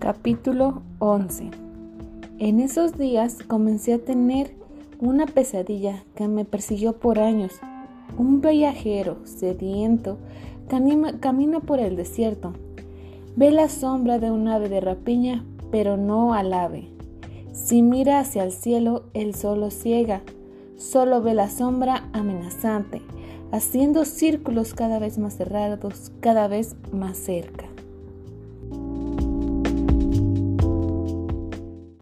Capítulo 11 En esos días comencé a tener una pesadilla que me persiguió por años. Un viajero sediento camina por el desierto. Ve la sombra de un ave de rapiña, pero no al ave. Si mira hacia el cielo, el sol ciega. Solo ve la sombra amenazante, haciendo círculos cada vez más cerrados, cada vez más cerca.